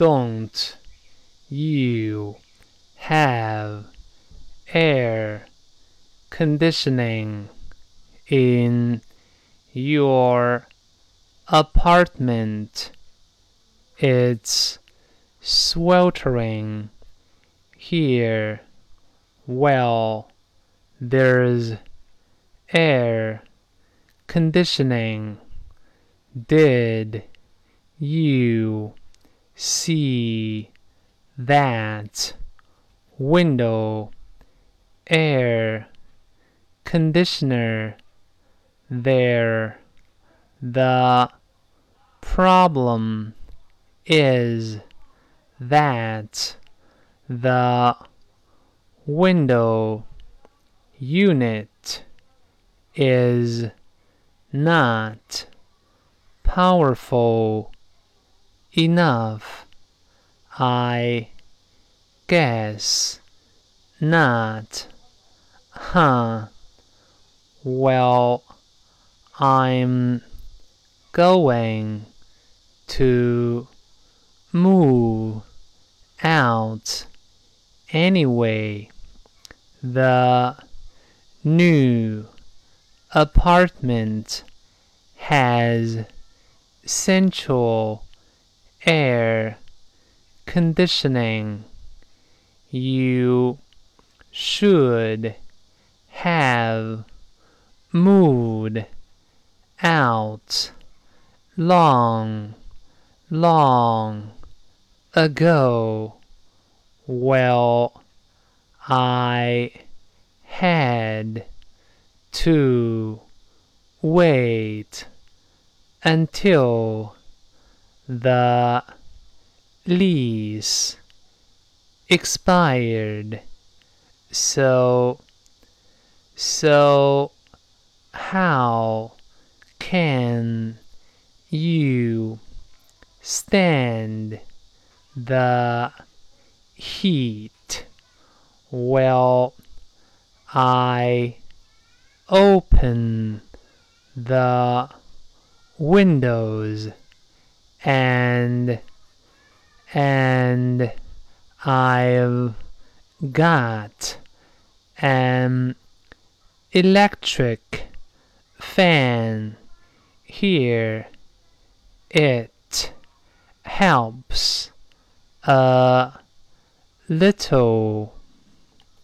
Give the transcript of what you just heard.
don't you have air conditioning in your apartment? It's sweltering here. Well, there's air conditioning. Did you see that window air conditioner there? The problem is that the window unit is not powerful enough. I guess not. Huh. Well, I'm going to move out anyway. The new apartment has central air conditioning. You should have moved out long, long ago. Well, I had to wait until the lease expired. So, so how can you stand the heat? Well, I open the windows and and I've got an electric fan here. It helps a little